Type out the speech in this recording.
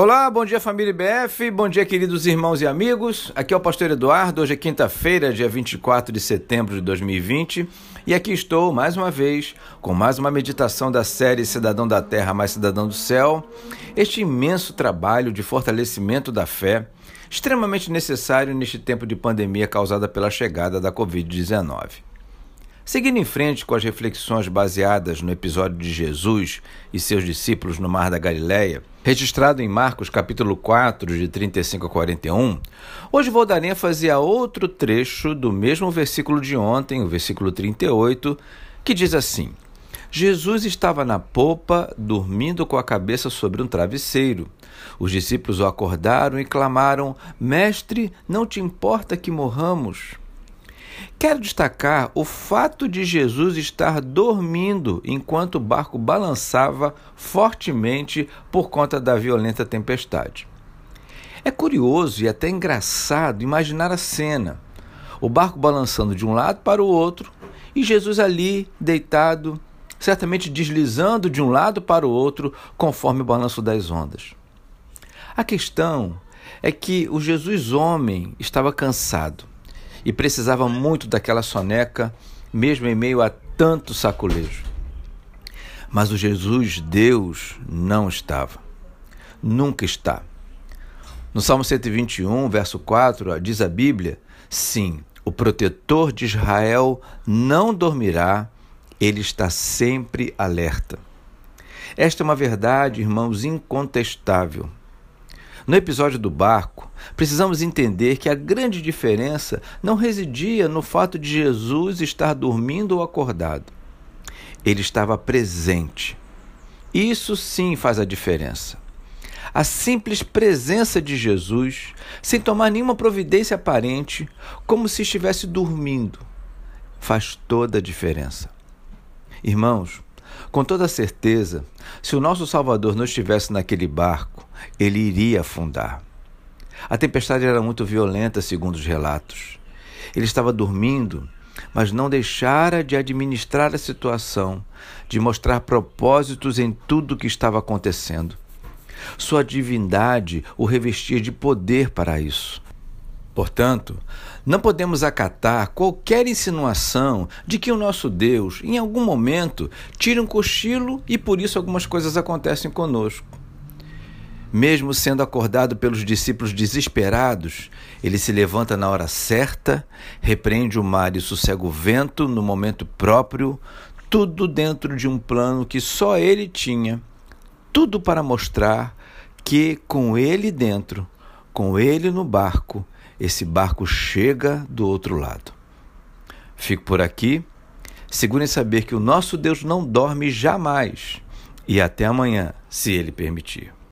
Olá, bom dia família IBF, bom dia queridos irmãos e amigos. Aqui é o pastor Eduardo. Hoje é quinta-feira, dia 24 de setembro de 2020, e aqui estou mais uma vez com mais uma meditação da série Cidadão da Terra mais Cidadão do Céu. Este imenso trabalho de fortalecimento da fé, extremamente necessário neste tempo de pandemia causada pela chegada da COVID-19. Seguindo em frente com as reflexões baseadas no episódio de Jesus e seus discípulos no Mar da Galileia, registrado em Marcos capítulo 4, de 35 a 41, hoje vou dar ênfase a outro trecho do mesmo versículo de ontem, o versículo 38, que diz assim: Jesus estava na popa, dormindo com a cabeça sobre um travesseiro. Os discípulos o acordaram e clamaram: Mestre, não te importa que morramos? Quero destacar o fato de Jesus estar dormindo enquanto o barco balançava fortemente por conta da violenta tempestade. É curioso e até engraçado imaginar a cena: o barco balançando de um lado para o outro e Jesus ali, deitado, certamente deslizando de um lado para o outro conforme o balanço das ondas. A questão é que o Jesus homem estava cansado e precisava muito daquela soneca, mesmo em meio a tanto saculejo. Mas o Jesus Deus não estava. Nunca está. No Salmo 121, verso 4, diz a Bíblia: sim, o protetor de Israel não dormirá, ele está sempre alerta. Esta é uma verdade, irmãos, incontestável. No episódio do barco, precisamos entender que a grande diferença não residia no fato de Jesus estar dormindo ou acordado. Ele estava presente. Isso sim faz a diferença. A simples presença de Jesus, sem tomar nenhuma providência aparente, como se estivesse dormindo, faz toda a diferença. Irmãos, com toda certeza, se o nosso Salvador não estivesse naquele barco, ele iria afundar. A tempestade era muito violenta, segundo os relatos. Ele estava dormindo, mas não deixara de administrar a situação, de mostrar propósitos em tudo o que estava acontecendo. Sua divindade o revestia de poder para isso. Portanto, não podemos acatar qualquer insinuação de que o nosso Deus, em algum momento, tira um cochilo e por isso algumas coisas acontecem conosco. Mesmo sendo acordado pelos discípulos desesperados, ele se levanta na hora certa, repreende o mar e sossega o vento no momento próprio, tudo dentro de um plano que só ele tinha, tudo para mostrar que, com ele dentro, com ele no barco, esse barco chega do outro lado. Fico por aqui. Seguro em saber que o nosso Deus não dorme jamais. E até amanhã, se Ele permitir.